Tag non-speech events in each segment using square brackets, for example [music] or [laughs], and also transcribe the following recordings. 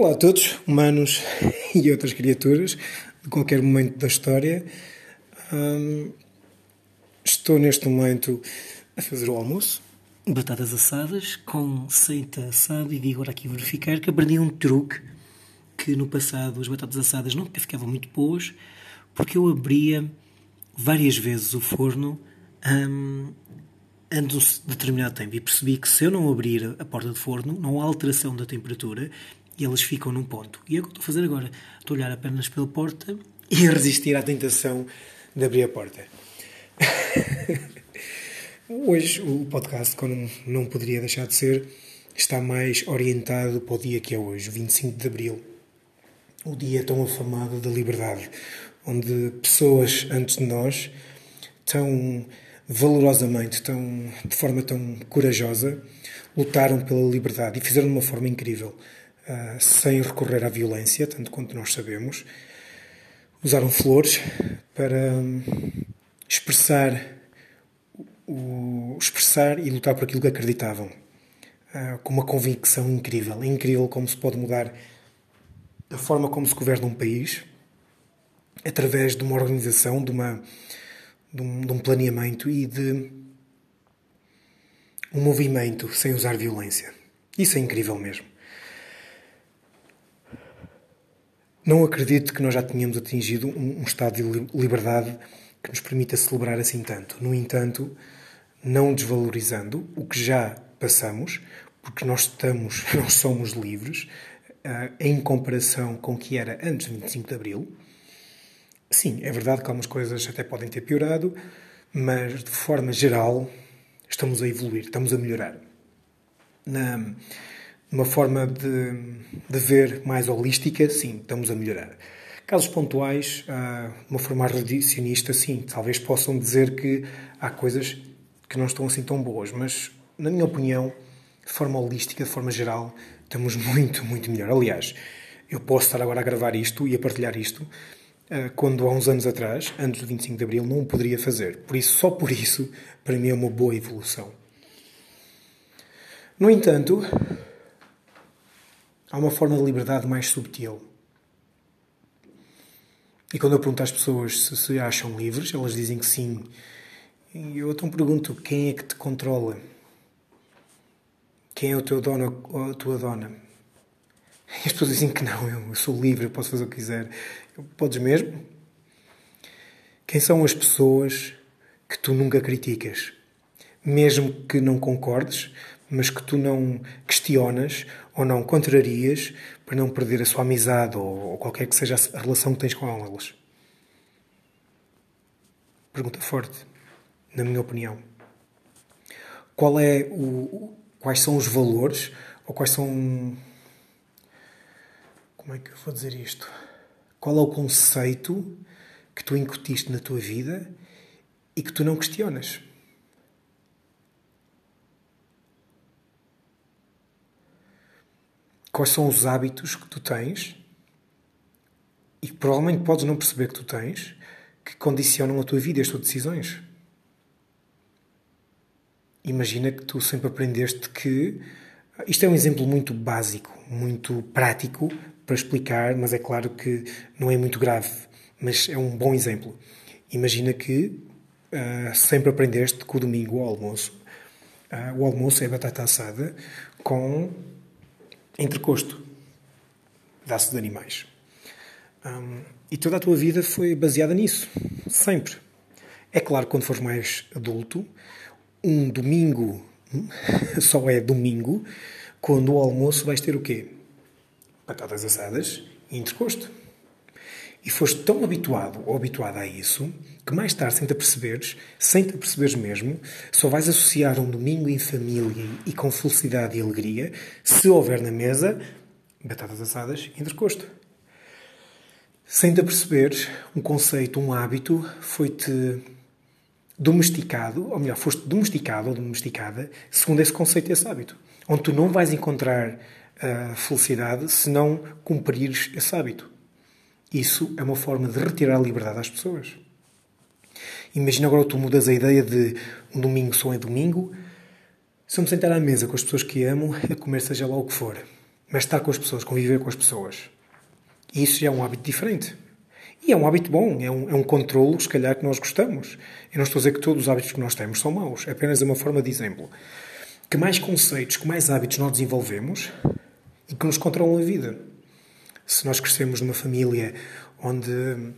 Olá a todos, humanos [laughs] e outras criaturas, de qualquer momento da história. Hum, estou neste momento a fazer o almoço. Batatas assadas com seita assada e digo agora aqui verificar que aprendi um truque que no passado as batatas assadas nunca ficavam muito boas porque eu abria várias vezes o forno hum, antes de um determinado tempo e percebi que se eu não abrir a porta de forno não há alteração da temperatura e elas ficam num ponto. E é o que estou a fazer agora. Estou a olhar apenas pela porta [laughs] e a resistir à tentação de abrir a porta. [laughs] Hoje o podcast, como não poderia deixar de ser, está mais orientado para o dia que é hoje, 25 de Abril. O dia tão afamado da liberdade, onde pessoas antes de nós, tão valorosamente, tão, de forma tão corajosa, lutaram pela liberdade e fizeram de uma forma incrível uh, sem recorrer à violência, tanto quanto nós sabemos. Usaram flores para um, expressar, o, expressar e lutar por aquilo que acreditavam, uh, com uma convicção incrível. É incrível como se pode mudar a forma como se governa um país através de uma organização, de, uma, de, um, de um planeamento e de um movimento sem usar violência. Isso é incrível mesmo. Não acredito que nós já tenhamos atingido um, um estado de liberdade que nos permita celebrar assim tanto. No entanto, não desvalorizando o que já passamos, porque nós estamos, [laughs] nós somos livres, uh, em comparação com o que era antes de 25 de Abril. Sim, é verdade que algumas coisas até podem ter piorado, mas de forma geral estamos a evoluir, estamos a melhorar. Na, uma forma de, de ver mais holística, sim, estamos a melhorar. Casos pontuais, ah, uma forma reducionista, sim, talvez possam dizer que há coisas que não estão assim tão boas, mas, na minha opinião, de forma holística, de forma geral, estamos [laughs] muito, muito melhor. Aliás, eu posso estar agora a gravar isto e a partilhar isto ah, quando há uns anos atrás, antes do 25 de Abril, não o poderia fazer. Por isso, só por isso, para mim é uma boa evolução. No entanto, há uma forma de liberdade mais subtil. E quando eu pergunto às pessoas se se acham livres, elas dizem que sim. E eu então pergunto: quem é que te controla? Quem é o teu dono ou a tua dona? E as pessoas dizem que não, eu sou livre, eu posso fazer o que quiser. Eu, podes mesmo? Quem são as pessoas que tu nunca criticas? Mesmo que não concordes, mas que tu não questionas ou não contrarias para não perder a sua amizade ou, ou qualquer que seja a relação que tens com elas? Pergunta forte, na minha opinião. Qual é o, quais são os valores ou quais são. Como é que eu vou dizer isto? Qual é o conceito que tu incutiste na tua vida e que tu não questionas? Quais são os hábitos que tu tens e que provavelmente podes não perceber que tu tens que condicionam a tua vida e as tuas decisões. Imagina que tu sempre aprendeste que. Isto é um exemplo muito básico, muito prático para explicar, mas é claro que não é muito grave, mas é um bom exemplo. Imagina que uh, sempre aprendeste que o domingo, o almoço, uh, o almoço é batata assada com entrecosto de aço de animais. Um, e toda a tua vida foi baseada nisso, sempre. É claro que quando fores mais adulto, um domingo [laughs] só é domingo quando o almoço vais ter o quê? Batatas assadas e entrecosto. E foste tão habituado ou habituada a isso que mais tarde, sem te aperceberes, sem te aperceberes mesmo, só vais associar um domingo em família e com felicidade e alegria se houver na mesa batatas assadas e entrecosto. Sem te aperceberes, um conceito, um hábito foi-te domesticado, ou melhor, foste domesticado ou domesticada segundo esse conceito e esse hábito. Onde tu não vais encontrar a felicidade se não cumprires esse hábito. Isso é uma forma de retirar a liberdade às pessoas. Imagina agora tu mudas a ideia de um domingo só é domingo. Se eu me sentar à mesa com as pessoas que amo, a comer seja lá o que for. mas estar com as pessoas, conviver com as pessoas. Isso já é um hábito diferente. E é um hábito bom, é um, é um controlo, se calhar, que nós gostamos. Eu não estou a dizer que todos os hábitos que nós temos são maus, é apenas uma forma de exemplo. Que mais conceitos, que mais hábitos nós desenvolvemos e que nos controlam a vida. Se nós crescemos numa família onde um,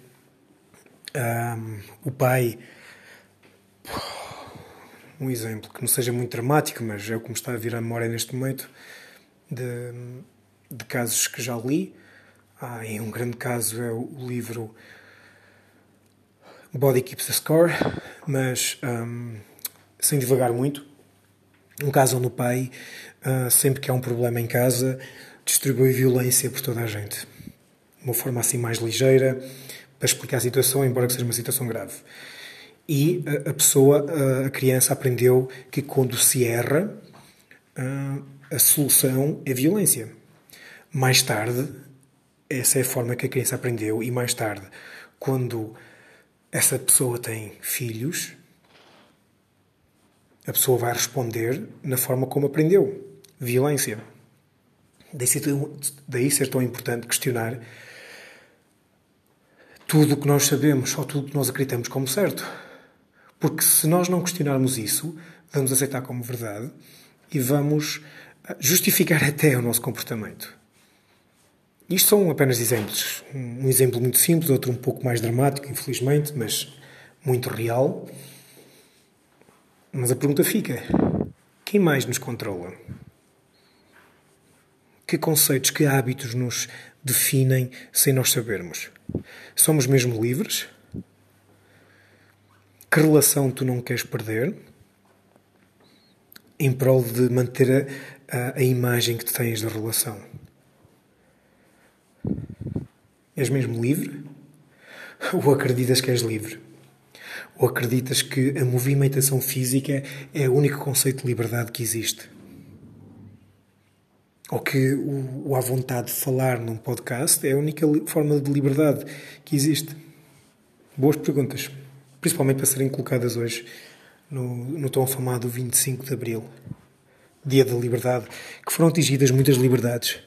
o pai. Um exemplo que não seja muito dramático, mas é o que me está a vir à memória neste momento, de, de casos que já li. Ah, e um grande caso é o livro Body Keeps the Score, mas um, sem devagar muito. Um caso onde o pai, uh, sempre que há um problema em casa, distribui violência por toda a gente. De uma forma assim mais ligeira, para explicar a situação, embora que seja uma situação grave. E a, pessoa, a, criança, aprendeu que quando se erra, a solução é violência. Mais tarde, essa é a forma que a criança aprendeu, e mais tarde, quando essa pessoa tem filhos, a pessoa vai responder na forma como aprendeu violência. Daí ser, tão, importante questionar tudo o que nós sabemos ou tudo o que nós acreditamos como certo. Porque se nós não questionarmos isso, vamos aceitar como verdade e vamos ah, justificar [laughs] até o nosso comportamento. Isto são apenas exemplos. Um exemplo muito simples, outro um pouco mais dramático, infelizmente, mas muito real. Mas a pergunta fica: quem mais nos controla? Que conceitos, que hábitos nos definem sem nós sabermos? Somos mesmo livres? Que relação tu não queres perder? Em prol de manter a, a, a imagem que tens da relação. És mesmo livre? Ou acreditas que és livre? Ou acreditas que a movimentação física é o único conceito de liberdade que existe? Ou que o, o à vontade de falar num podcast é a única forma de liberdade que existe? Boas perguntas, principalmente para serem colocadas hoje no, no tão afamado 25 de Abril, Dia da Liberdade, que foram atingidas muitas liberdades,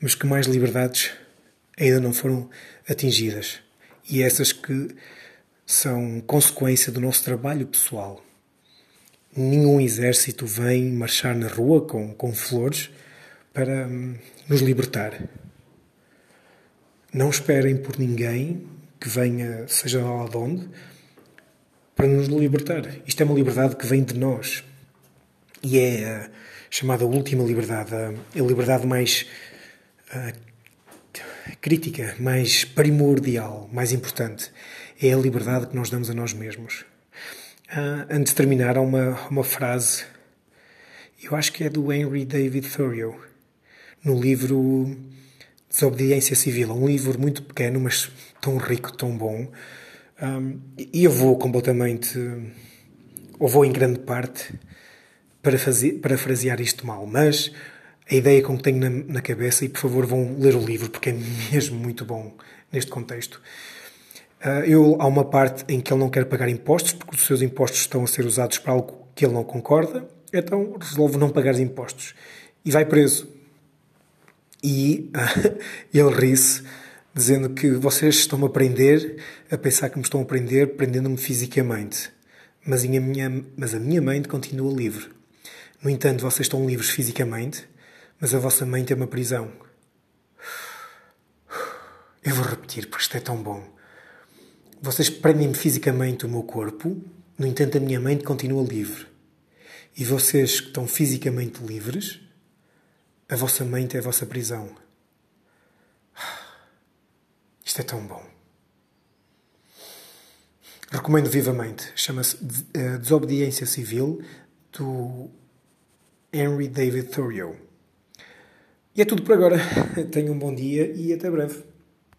mas que mais liberdades ainda não foram atingidas. E essas que são consequência do nosso trabalho pessoal. Nenhum exército vem marchar na rua com, com flores para hum, nos libertar. Não esperem por ninguém que venha, seja lá de onde, para nos libertar. Isto é uma liberdade que vem de nós. E é a chamada última liberdade, a liberdade mais crítica, mais primordial, mais importante. É a liberdade que nós damos a nós mesmos. Uh, antes de terminar, há uma, uma frase, eu acho que é do Henry David Thoreau, no livro Desobediência Civil. É um livro muito pequeno, mas tão rico, tão bom. Um, e eu vou completamente, ou vou em grande parte, para fazer, parafrasear isto mal, mas a ideia com que tenho na, na, cabeça, e por favor vão ler o livro, porque é mesmo muito bom neste contexto. Uh, eu, há uma parte em que ele não quer pagar impostos, porque os seus impostos estão a ser usados para algo que ele não concorda, então resolve não pagar impostos. E vai preso. [laughs] E ele ri-se, dizendo que vocês estão a aprender a pensar que me estão a aprender prendendo-me fisicamente. Mas a, minha, mas a minha mente continua livre. No entanto, vocês estão livres fisicamente, mas a vossa mente é uma prisão. Eu vou repetir porque isto é tão bom. Vocês prendem-me fisicamente o meu corpo, no entanto, a minha mente continua livre. E vocês que estão fisicamente livres a vossa mente é a vossa prisão. Isto é tão bom. Recomendo vivamente. Chama-se eh, Desobediência Civil, do Henry David Thoreau. E é tudo por agora. [laughs] Tenham um bom dia e até breve.